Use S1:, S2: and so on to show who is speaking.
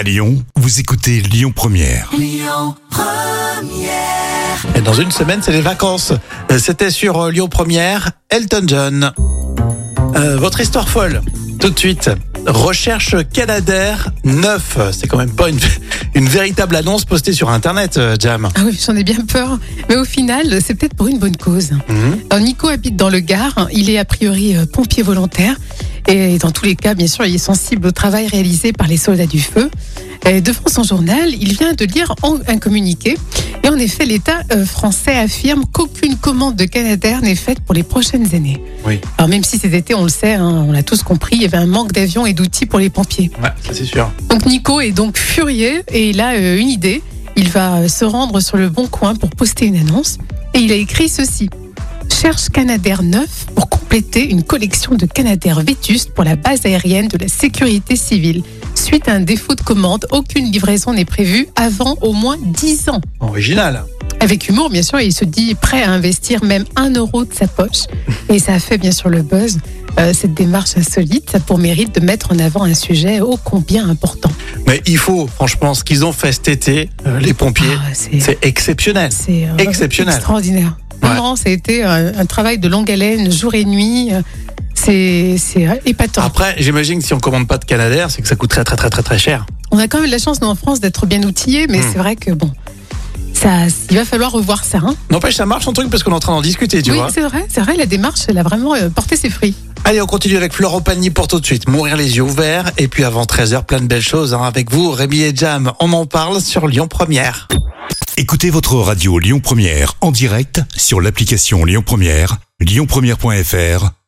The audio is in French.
S1: À Lyon, vous écoutez Lyon Première.
S2: Et dans une semaine, c'est les vacances. Euh, C'était sur euh, Lyon Première, Elton John. Euh, votre histoire folle, tout de suite. Recherche Canadair 9. C'est quand même pas une, une véritable annonce postée sur Internet, Jam.
S3: Ah oui, j'en ai bien peur. Mais au final, c'est peut-être pour une bonne cause. Alors, Nico habite dans le Gard. Il est a priori pompier volontaire. Et dans tous les cas, bien sûr, il est sensible au travail réalisé par les soldats du feu. Et devant son journal, il vient de lire un communiqué. Et en effet, l'État euh, français affirme qu'aucune commande de Canadair n'est faite pour les prochaines années.
S2: Oui.
S3: Alors même si cet été, on le sait, hein, on l'a tous compris, il y avait un manque d'avions et d'outils pour les pompiers.
S2: Ouais, ça c'est sûr.
S3: Donc Nico est donc furieux et il a euh, une idée. Il va euh, se rendre sur le bon coin pour poster une annonce et il a écrit ceci. Cherche Canadair 9 pour compléter une collection de Canadair vétustes pour la base aérienne de la sécurité civile. Suite à un défaut de commande, aucune livraison n'est prévue avant au moins 10 ans.
S2: Original.
S3: Avec humour, bien sûr, il se dit prêt à investir même un euro de sa poche. Et ça a fait bien sûr le buzz. Euh, cette démarche insolite, ça a pour mérite de mettre en avant un sujet ô combien important.
S2: Mais il faut, franchement, ce qu'ils ont fait cet été, euh, les pompiers,
S3: Ah, c'est-
S2: exceptionnel.
S3: C'est euh,
S2: Exceptionnel.
S3: Extraordinaire.
S2: Ouais.
S3: Vraiment, ça a été un, un travail de longue haleine, jour et nuit. C'est épatant.
S2: Après, j'imagine que si on commande pas de Canadair, c'est que ça coûte très très très très très cher.
S3: On a quand même la chance, nous, en France, d'être bien outillés, mais
S2: Hmm.
S3: c'est vrai que bon, ça, il va falloir revoir ça. Hein.
S2: N'empêche, ça marche son truc parce qu'on est en train d'en discuter, tu
S3: oui,
S2: vois.
S3: c'est vrai, c'est vrai, la démarche, elle a vraiment euh, porté ses fruits.
S2: Allez, on continue avec Florent Pagny pour tout de suite. Mourir les yeux ouverts. Et puis avant 13h, plein de belles choses hein, avec vous, Rémi et Jam. On en parle sur Lyon Première.
S1: Écoutez votre radio Lyon Première en direct sur l'application Lyon Première, lyonpremière.fr